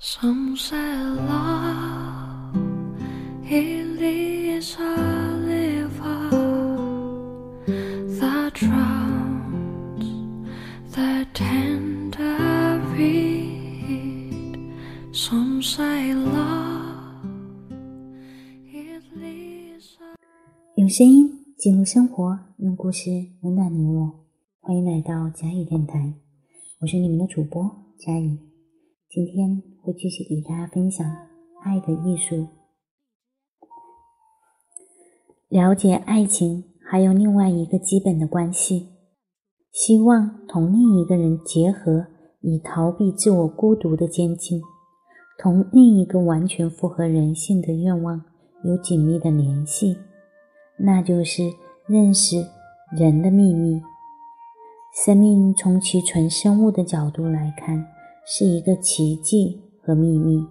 Some say love it is a river that drowns the tender reed. Some say love it leads a 用声音记录生活，用故事温暖你我。欢迎来到佳宇电台，我是你们的主播佳宇。今天会继续给大家分享爱的艺术。了解爱情，还有另外一个基本的关系：希望同另一个人结合，以逃避自我孤独的监禁；同另一个完全符合人性的愿望有紧密的联系，那就是认识人的秘密。生命从其纯生物的角度来看，是一个奇迹和秘密；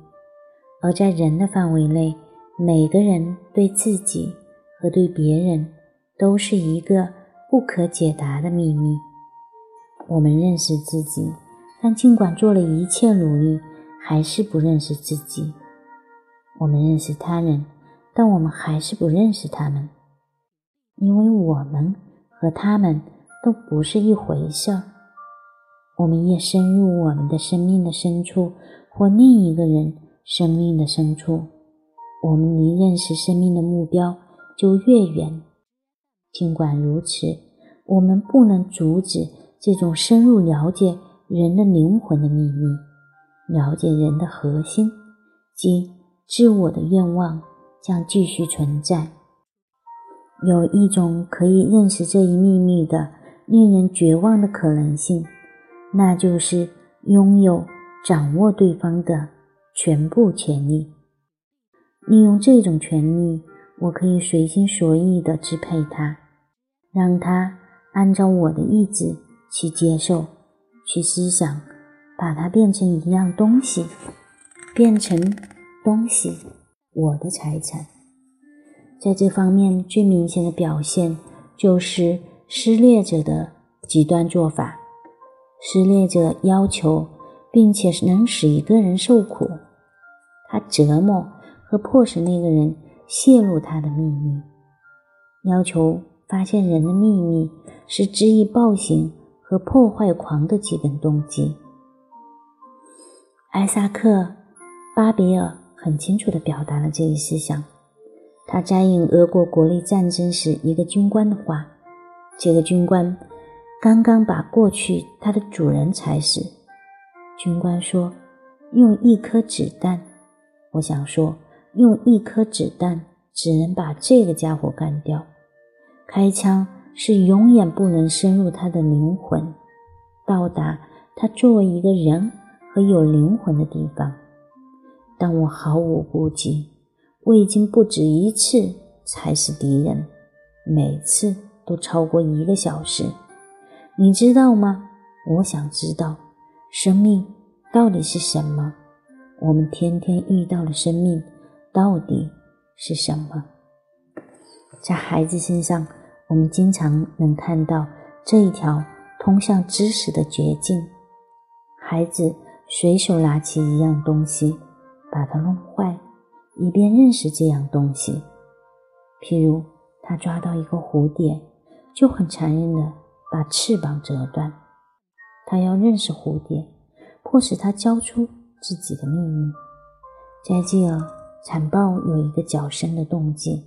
而在人的范围内，每个人对自己和对别人都是一个不可解答的秘密。我们认识自己，但尽管做了一切努力，还是不认识自己；我们认识他人，但我们还是不认识他们，因为我们和他们。都不是一回事儿。我们越深入我们的生命的深处，或另一个人生命的深处，我们离认识生命的目标就越远。尽管如此，我们不能阻止这种深入了解人的灵魂的秘密，了解人的核心，即自我的愿望将继续存在。有一种可以认识这一秘密的。令人绝望的可能性，那就是拥有、掌握对方的全部权利。利用这种权利，我可以随心所欲地支配他，让他按照我的意志去接受、去思想，把它变成一样东西，变成东西，我的财产。在这方面，最明显的表现就是。施虐者的极端做法，施虐者要求，并且能使一个人受苦，他折磨和迫使那个人泄露他的秘密，要求发现人的秘密是恣意暴行和破坏狂的基本动机。艾萨克·巴比尔很清楚地表达了这一思想，他摘引俄国国内战争时一个军官的话。这个军官刚刚把过去他的主人踩死。军官说：“用一颗子弹。”我想说：“用一颗子弹只能把这个家伙干掉。开枪是永远不能深入他的灵魂，到达他作为一个人和有灵魂的地方。但我毫无顾忌，我已经不止一次踩死敌人，每次。”都超过一个小时，你知道吗？我想知道，生命到底是什么？我们天天遇到的生命到底是什么？在孩子身上，我们经常能看到这一条通向知识的捷径。孩子随手拿起一样东西，把它弄坏，以便认识这样东西。譬如，他抓到一个蝴蝶。就很残忍的把翅膀折断。他要认识蝴蝶，迫使它交出自己的秘密。在这儿，残暴有一个较深的动机，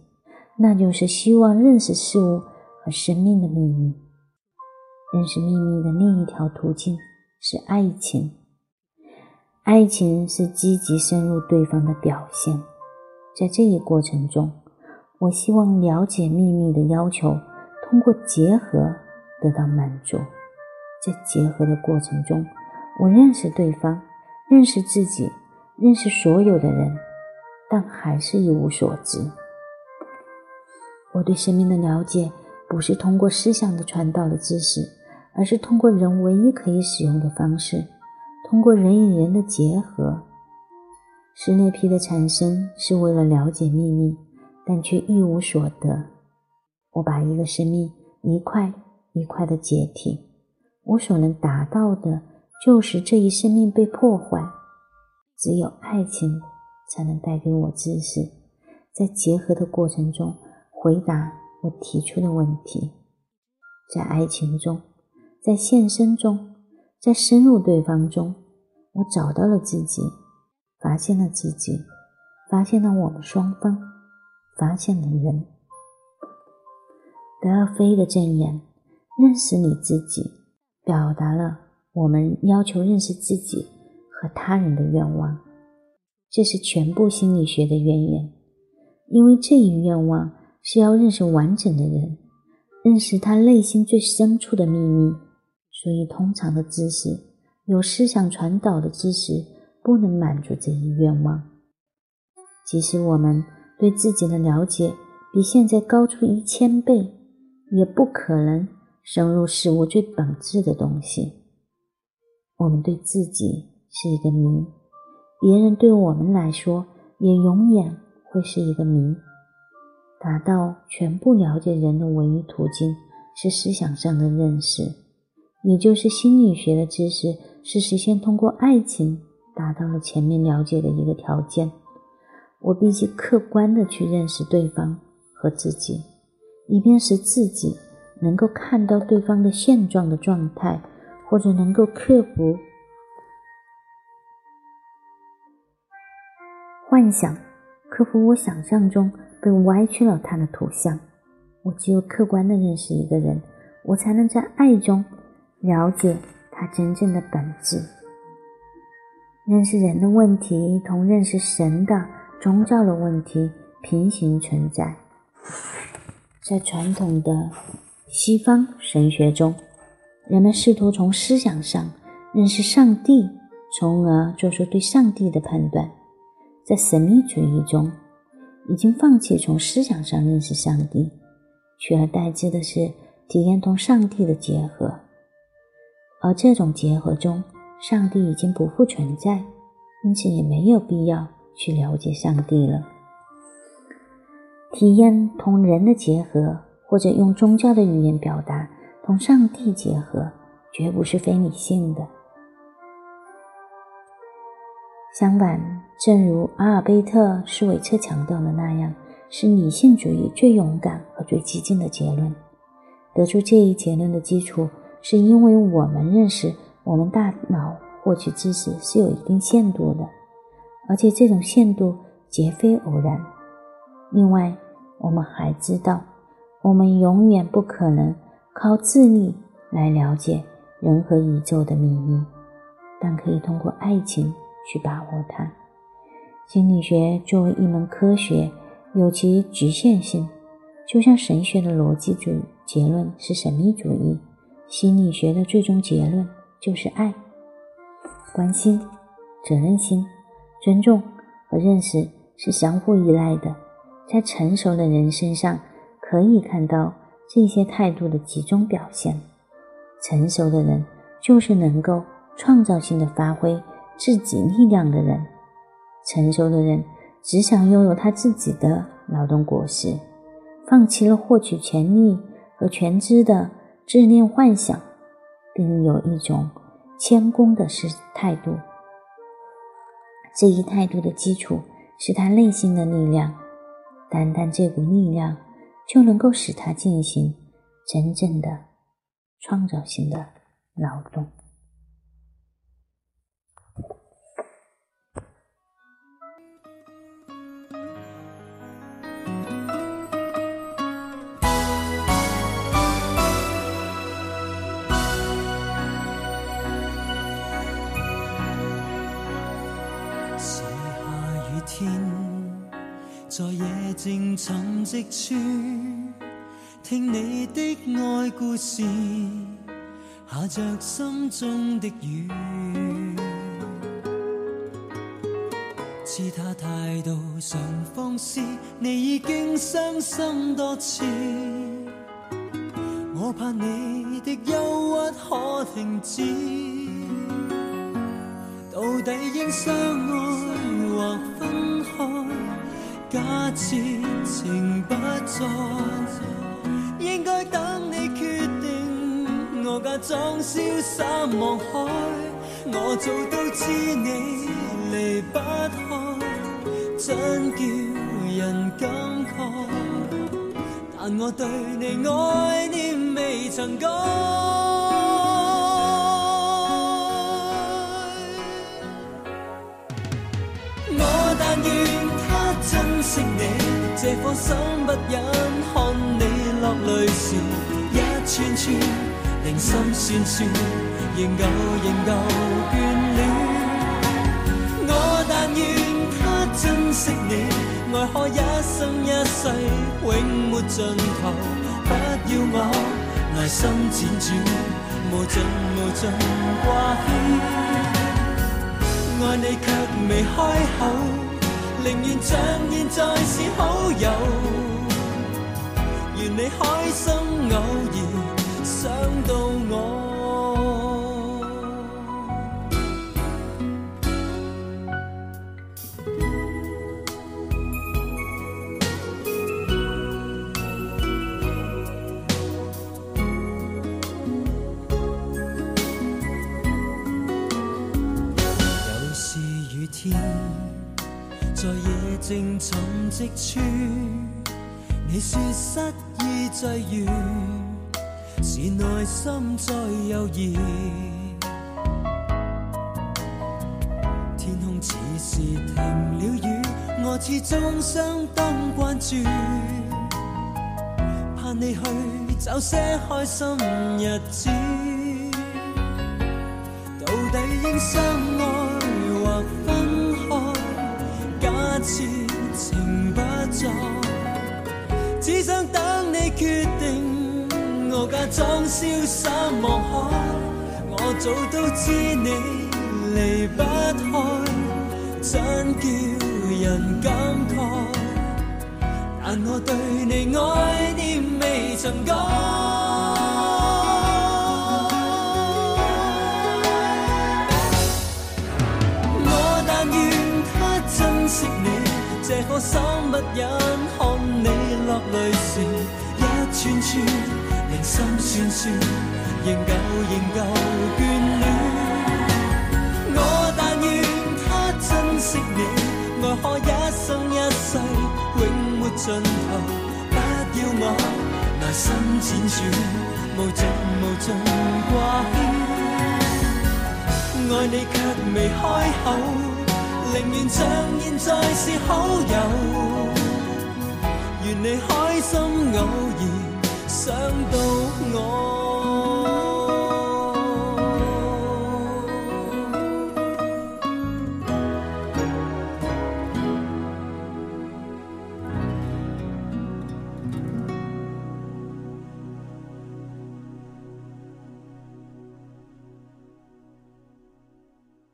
那就是希望认识事物和生命的秘密。认识秘密的另一条途径是爱情。爱情是积极深入对方的表现。在这一过程中，我希望了解秘密的要求。通过结合得到满足，在结合的过程中，我认识对方，认识自己，认识所有的人，但还是一无所知。我对生命的了解不是通过思想的传导的知识，而是通过人唯一可以使用的方式，通过人与人的结合。施内皮的产生是为了了解秘密，但却一无所得。我把一个生命一块一块的解体，我所能达到的就是这一生命被破坏，只有爱情才能带给我知识，在结合的过程中回答我提出的问题，在爱情中，在献身中，在深入对方中，我找到了自己，发现了自己，发现了我们双方，发现了人。德尔菲的箴言：“认识你自己”，表达了我们要求认识自己和他人的愿望。这是全部心理学的渊源，因为这一愿望是要认识完整的人，认识他内心最深处的秘密。所以，通常的知识，有思想传导的知识，不能满足这一愿望。即使我们对自己的了解比现在高出一千倍。也不可能深入事物最本质的东西。我们对自己是一个谜，别人对我们来说也永远会是一个谜。达到全部了解人的唯一途径是思想上的认识，也就是心理学的知识是实现通过爱情达到了前面了解的一个条件。我必须客观的去认识对方和自己。以便使自己能够看到对方的现状的状态，或者能够克服幻想，克服我想象中被歪曲了他的图像。我只有客观的认识一个人，我才能在爱中了解他真正的本质。认识人的问题同认识神的宗教的问题平行存在。在传统的西方神学中，人们试图从思想上认识上帝，从而做出对上帝的判断。在神秘主义中，已经放弃从思想上认识上帝，取而代之的是体验同上帝的结合。而这种结合中，上帝已经不复存在，因此也没有必要去了解上帝了。体验同人的结合，或者用宗教的语言表达同上帝结合，绝不是非理性的。相反，正如阿尔贝特·施韦特强调的那样，是理性主义最勇敢和最激进的结论。得出这一结论的基础，是因为我们认识我们大脑获取知识是有一定限度的，而且这种限度绝非偶然。另外，我们还知道，我们永远不可能靠智力来了解人和宇宙的秘密，但可以通过爱情去把握它。心理学作为一门科学，有其局限性，就像神学的逻辑主结论是神秘主义，心理学的最终结论就是爱、关心、责任心、尊重和认识是相互依赖的。在成熟的人身上，可以看到这些态度的集中表现。成熟的人就是能够创造性的发挥自己力量的人。成熟的人只想拥有他自己的劳动果实，放弃了获取权利和全知的自恋幻想，并有一种谦恭的是态度。这一态度的基础是他内心的力量。单单这股力量，就能够使他进行真正的创造性的劳动。是下雨天。在夜静沉寂处，听你的爱故事，下着心中的雨。似他态度常放肆，你已经伤心多次。我怕你的忧郁可停止，到底应相爱或分开？假设情不再，我假装潇洒望海我早都知你离不开真叫人感慨但我对你爱念未曾改。我但愿他珍惜你这颗心不忍看你落泪时一串串令心酸酸，仍旧仍旧眷恋。我但愿他珍惜你，爱可一生一世永没尽头，不要我内心辗转，无尽无尽挂牵。爱你却未开口，宁愿像现在是好友。愿你开心，偶然想到我。有时雨天，在夜静沉寂处，你说失意际遇，是内心再有疑。天空似是停了雨，我始终相当关注，盼你去找些开心日子。到底应相爱或分开？假设情不在，只想等你决定。装潇洒望海，我早都知你离不开，真叫人感慨。但我对你爱念未曾改。我但愿他珍惜你，这颗心不忍看你落泪时，一串串心酸酸，仍旧仍旧眷恋。我但愿他珍惜你，爱可一生一世永没尽头，不要我内心辗转，无尽无尽挂牵。爱你却未开口，宁愿像现在是好友。